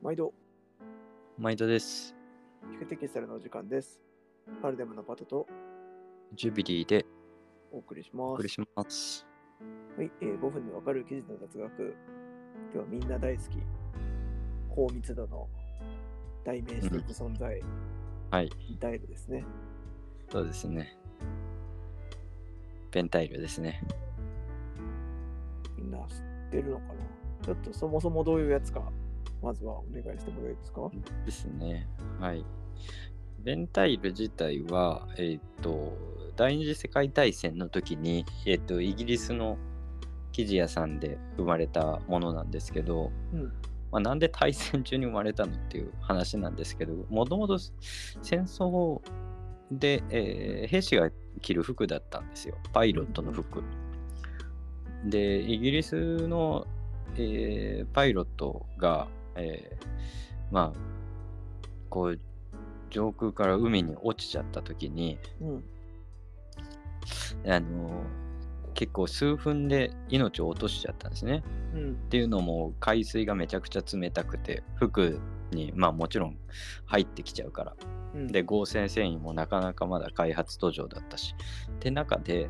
毎度、毎度です。聞くテキスタルのお時間です。パルデムのパトとジュビリーでお送りします。お送りします。はい、えー5分でわかる記事の雑学。今日はみんな大好き、高密度の代名詞的存在、はい、ダイルですね。そうですね。ペンタイルですね。みんな知ってるのかな？ちょっとそもそもどういうやつか、まずはお願いしてもよいですか？ですね。はい。ベンタイル自体は、えっ、と、第二次世界大戦の時に、えっ、と、イギリスの生地屋さんで生まれたものなんですけど、うん。まあ、なんで大戦中に生まれたのっていう話なんですけど、もともと戦争で、えー兵士が着る服だったんですよ。パイロットの服。で、イギリスの、えーパイロットが、えーまあ、こう、上空から海に落ちちゃった時に、うん。あの結構数分で命を落としちゃったんですね。うん。っていうのも海水がめちゃくちゃ冷たくて服にまあもちろん入ってきちゃうからうん。で合成繊維もなかなかまだ開発途上だったしって中で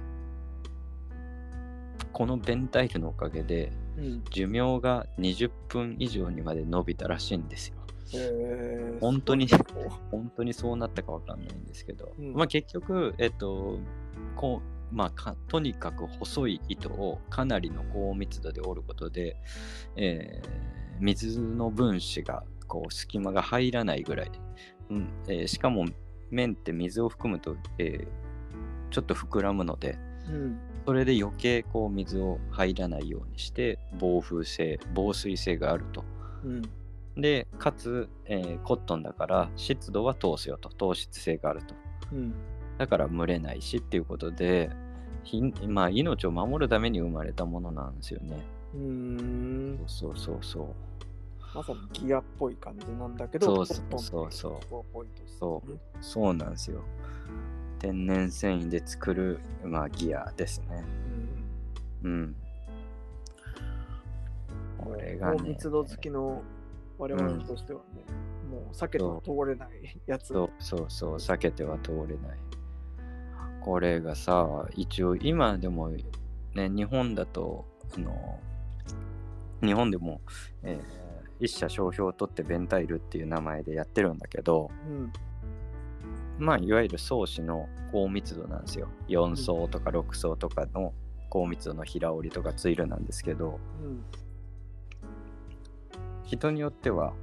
このベンタイルのおかげでうん。寿命が20分以上にまで伸びたらしいんですよ。えー、本当に本当にそうなったかわかんないんですけど、うん。まあ結局えっとこうまあかとにかく細い糸をかなりの高密度で織ることで、えー水の分子がこう隙間が入らないぐらい、うん。えーしかも面って水を含むと、えーちょっと膨らむのでうん。それで余計こう水を入らないようにして防風性防水性があるとうん。でかつ、えーコットンだから湿度は通すよと糖質性があるとうん。だから蒸れないしっていうことでひまあ、命を守るために生まれたものなんですよね。うーん。そうそうそう。まさにギアっぽい感じなんだけど、そうそうそうそうそねうそうなんですよ。天然繊維で作る、まあ、ギアですね。うん。うん。これがね。高密度好きの我々としてはね、もう避けては通れないやつ。そうそうそう、避けては通れない。これがさ、一応今でもね、日本だと、あの、日本でも、えー一社商標を取ってベンタイルっていう名前でやってるんだけど、うん。まあ、いわゆる装置の高密度なんですよ。4層とか6層とかの高密度の平織りとかツイルなんですけど、うん。人によっては、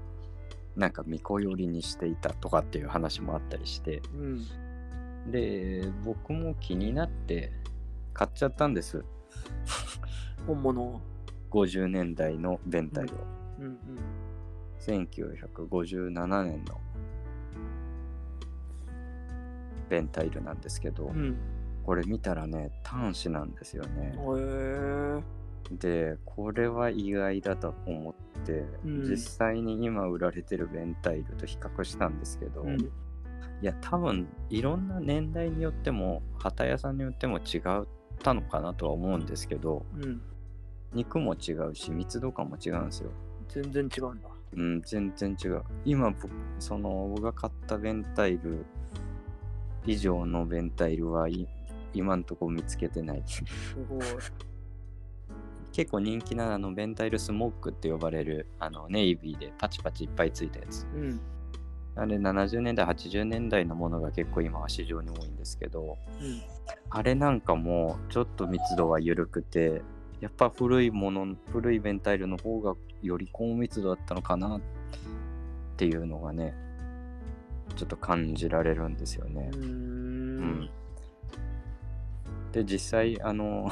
なんか巫女寄りにしていたとかっていう話もあったりして、うん。で、僕も気になって買っちゃったんです。本物。50年代のベンタイルを。うんうん。1957年のベンタイルなんですけど、うん。これ見たらね、端子なんですよね。で、これは意外だと思って、うん実際に今売られてるベンタイルと比較したんですけど、うん。いや、多分いろんな年代によっても、旗屋さんによっても違ったのかなとは思うんですけど、うん。肉も違うし、密度感も違うんですよ。全然違うんだ。うん、全然違う。今、僕その僕が買ったベンタイル以上のベンタイルはい今んとこ見つけてない。すごい。結構人気なあのベンタイルスモックって呼ばれるあのネイビーでパチパチいっぱいついたやつ。うん。あれ70年代、80年代のものが結構今は市場に多いんですけど、うん。あれなんかもちょっと密度は緩くて、やっぱ古いもの、古いベンタイルの方がより高密度だったのかなっていうのがね、ちょっと感じられるんですよね。うー。うんん。で、実際、あの、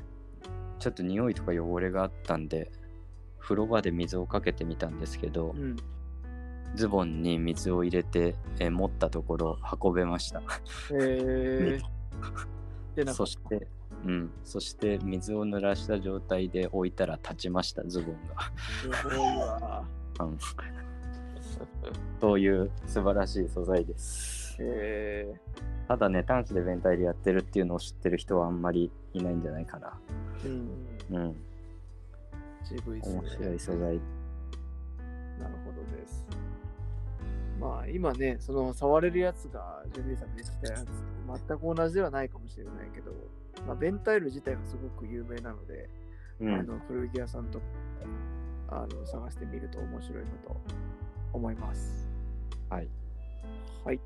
ちょっと匂いとか汚れがあったんで、風呂場で水をかけてみたんですけど、うん。ズボンに水を入れて、えー持ったところ運べました。へえ。そして、うん、そして水を濡らした状態で置いたら立ちました、ズボンが。すごいわ。うん、そういう素晴らしい素材です。へえ。ただね、端子でベンタイルやってるっていうのを知ってる人はあんまりいないんじゃないかな。うん。うん、渋いですね。面白い素材。なるほです。まあ今ね、その触れるやつがジェネリーさんの言ってたやつ全く同じではないかもしれないけど、まあ、ベンタイル自体がすごく有名なので、うんあの古着屋さんとかあの探してみると面白いかと思います。はい。はい。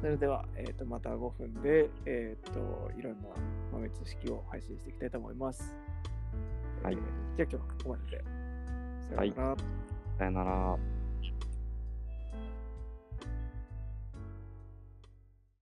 それでは、えー、とまた5分で、えー、といろんな豆知識を配信していきたいと思います。はいえーじゃあ今日はここまでで。さようなら。さよなら。